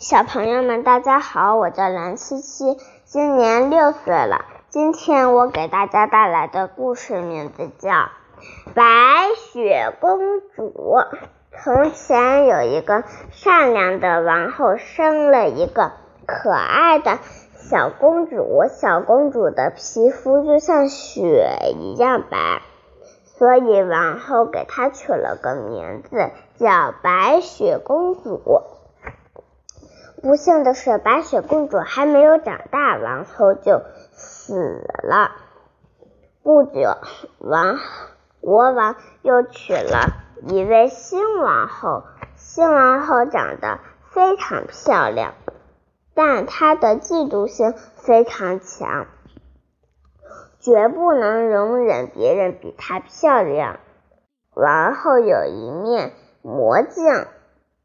小朋友们，大家好，我叫蓝七七，今年六岁了。今天我给大家带来的故事名字叫《白雪公主》。从前有一个善良的王后，生了一个可爱的小公主。小公主的皮肤就像雪一样白，所以王后给她取了个名字，叫白雪公主。不幸的是，白雪公主还没有长大，王后就死了。不久，王国王又娶了一位新王后。新王后长得非常漂亮，但她的嫉妒心非常强，绝不能容忍别人比她漂亮。王后有一面魔镜，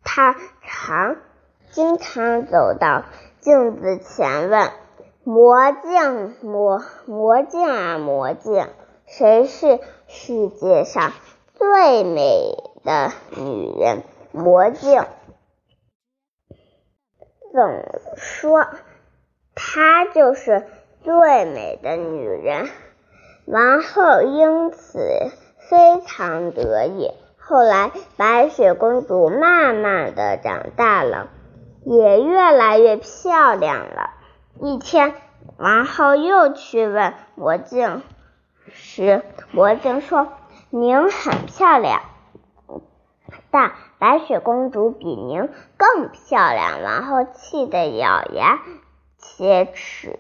她常。经常走到镜子前问魔镜魔魔镜啊魔镜，谁是世界上最美的女人？魔镜总说她就是最美的女人。王后因此非常得意。后来，白雪公主慢慢的长大了。也越来越漂亮了。一天，王后又去问魔镜时，魔镜说：“您很漂亮，但白雪公主比您更漂亮。”王后气得咬牙切齿，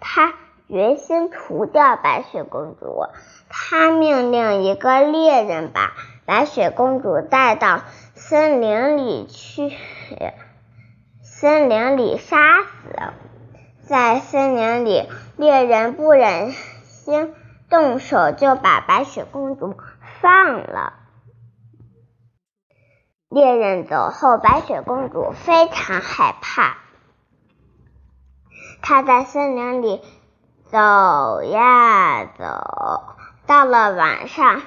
她决心除掉白雪公主。她命令一个猎人把白雪公主带到森林里去。森林里杀死，在森林里，猎人不忍心动手，就把白雪公主放了。猎人走后，白雪公主非常害怕，她在森林里走呀走，到了晚上，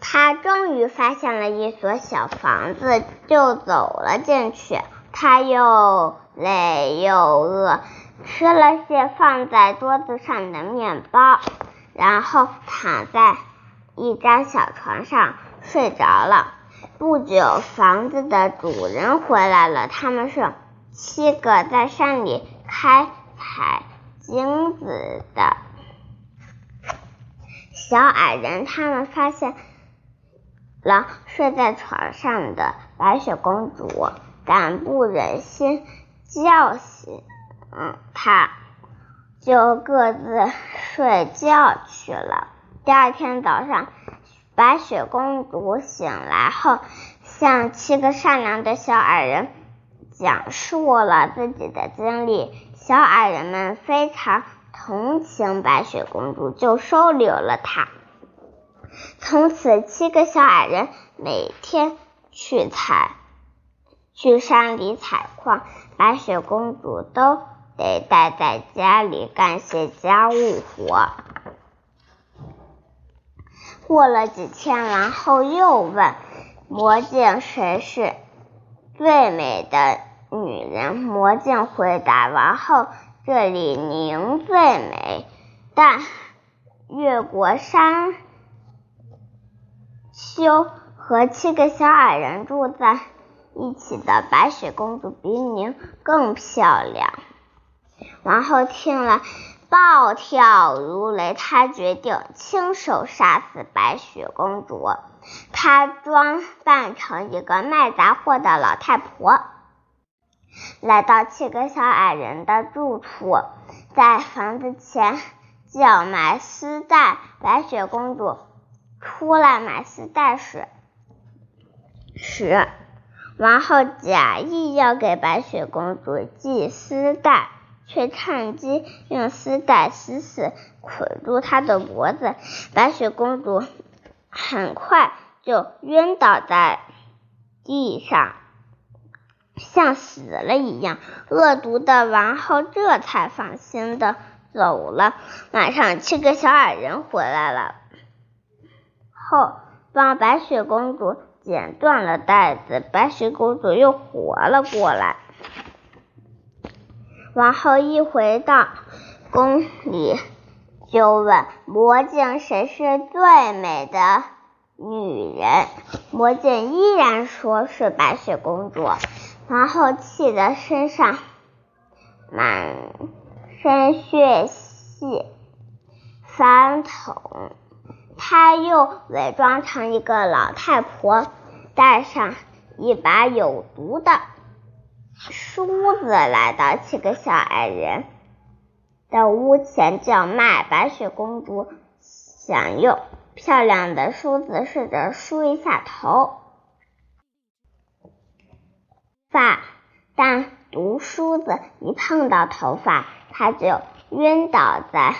她终于发现了一所小房子，就走了进去。他又累又饿，吃了些放在桌子上的面包，然后躺在一张小床上睡着了。不久，房子的主人回来了，他们是七个在山里开采金子的小矮人。他们发现了睡在床上的白雪公主。但不忍心叫醒他，就各自睡觉去了。第二天早上，白雪公主醒来后，向七个善良的小矮人讲述了自己的经历。小矮人们非常同情白雪公主，就收留了她。从此，七个小矮人每天去采。去山里采矿，白雪公主都得待在家里干些家务活。过了几天，王后又问魔镜谁是最美的女人。魔镜回答：“王后，这里您最美。”但越过山丘，和七个小矮人住在。一起的白雪公主比您更漂亮。王后听了，暴跳如雷，她决定亲手杀死白雪公主。她装扮成一个卖杂货的老太婆，来到七个小矮人的住处，在房子前叫卖丝带。白雪公主出来买丝带时，时。王后假意要给白雪公主系丝带，却趁机用丝带死死捆住她的脖子。白雪公主很快就晕倒在地上，像死了一样。恶毒的王后这才放心的走了。晚上，七个小矮人回来了，后帮白雪公主。剪断了带子，白雪公主又活了过来。王后一回到宫里，就问魔镜谁是最美的女人。魔镜依然说是白雪公主。王后气得身上满身血迹翻腾，她又伪装成一个老太婆，带上一把有毒的梳子，来到七个小矮人的屋前叫卖。白雪公主想用漂亮的梳子试着梳一下头。发，但毒梳子一碰到头发，她就晕倒在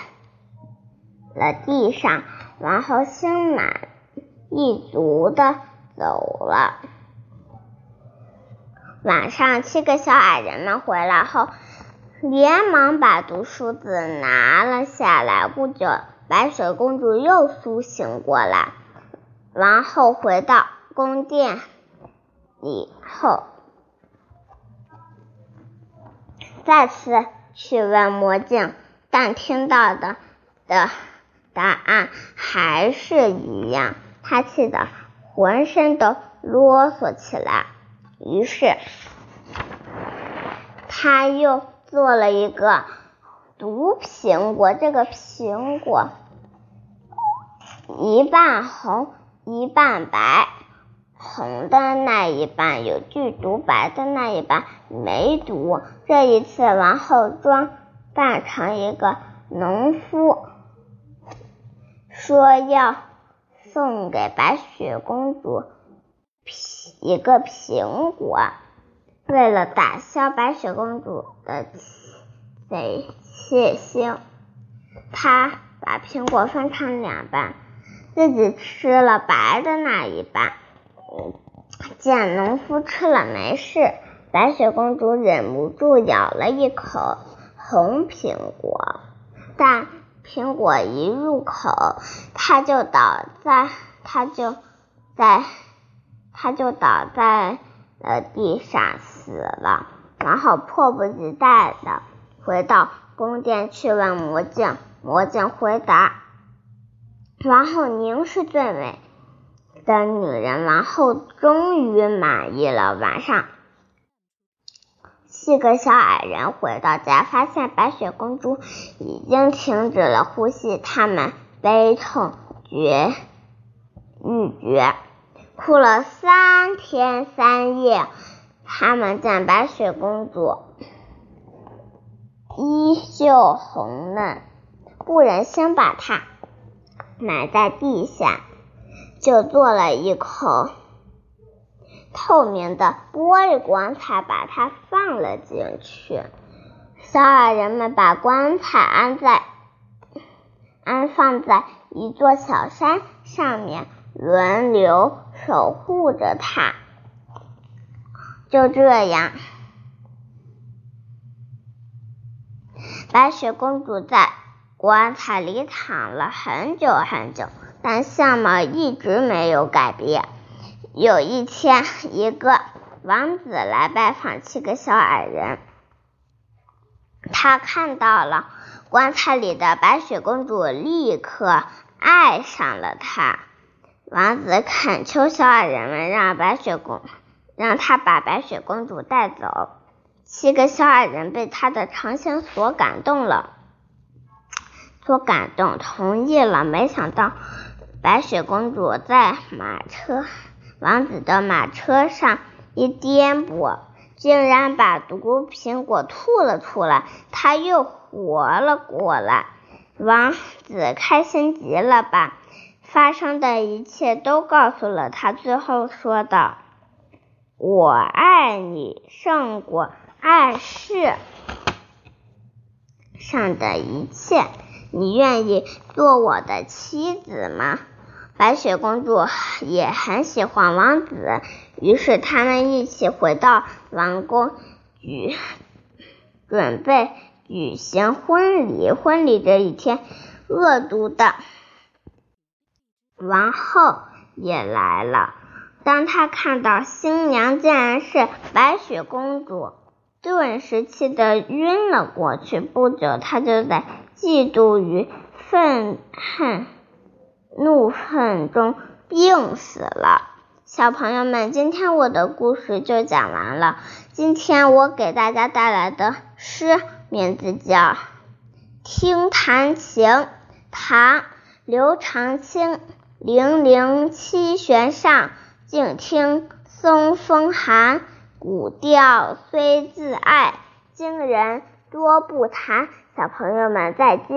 了地上。王后心满意足的走了。晚上，七个小矮人们回来后，连忙把毒梳子拿了下来。不久，白雪公主又苏醒过来。王后回到宫殿以后。再次去问魔镜，但听到的的答案还是一样，他气得浑身都啰嗦起来。于是，他又做了一个毒苹果，这个苹果一半红一半白。红的那一半有剧毒，白的那一半没毒。这一次，王后装扮成一个农夫，说要送给白雪公主一个苹果。为了打消白雪公主的贼窃心，她把苹果分成两半，自己吃了白的那一半。见农夫吃了没事，白雪公主忍不住咬了一口红苹果，但苹果一入口，他就倒在，他就在，他就倒在了地上死了。然后迫不及待的回到宫殿去问魔镜，魔镜回答：“王后您是最美。”的女人王后终于满意了。晚上，几个小矮人回到家，发现白雪公主已经停止了呼吸，他们悲痛绝欲绝，哭了三天三夜。他们见白雪公主依旧红嫩，不忍心把她埋在地下。就做了一口透明的玻璃棺材，把它放了进去。小矮人们把棺材安在安放在一座小山上面，轮流守护着它。就这样，白雪公主在棺材里躺了很久很久。但相貌一直没有改变。有一天，一个王子来拜访七个小矮人，他看到了棺材里的白雪公主，立刻爱上了她。王子恳求小矮人们让白雪公让他把白雪公主带走。七个小矮人被他的长情所感动了，所感动，同意了。没想到。白雪公主在马车王子的马车上一颠簸，竟然把毒苹果吐了出来，他又活了过来。王子开心极了，把发生的一切都告诉了他，最后说道：“我爱你胜过爱世上的一切。”你愿意做我的妻子吗？白雪公主也很喜欢王子，于是他们一起回到王宫，举准备举行婚礼。婚礼这一天，恶毒的王后也来了。当她看到新娘竟然是白雪公主，顿时气得晕了过去。不久，他就在嫉妒与愤恨、怒愤中病死了。小朋友们，今天我的故事就讲完了。今天我给大家带来的诗名字叫《听弹琴》，唐·刘长卿。零零七弦上，静听松风寒。古调虽自爱，今人多不弹。小朋友们再见。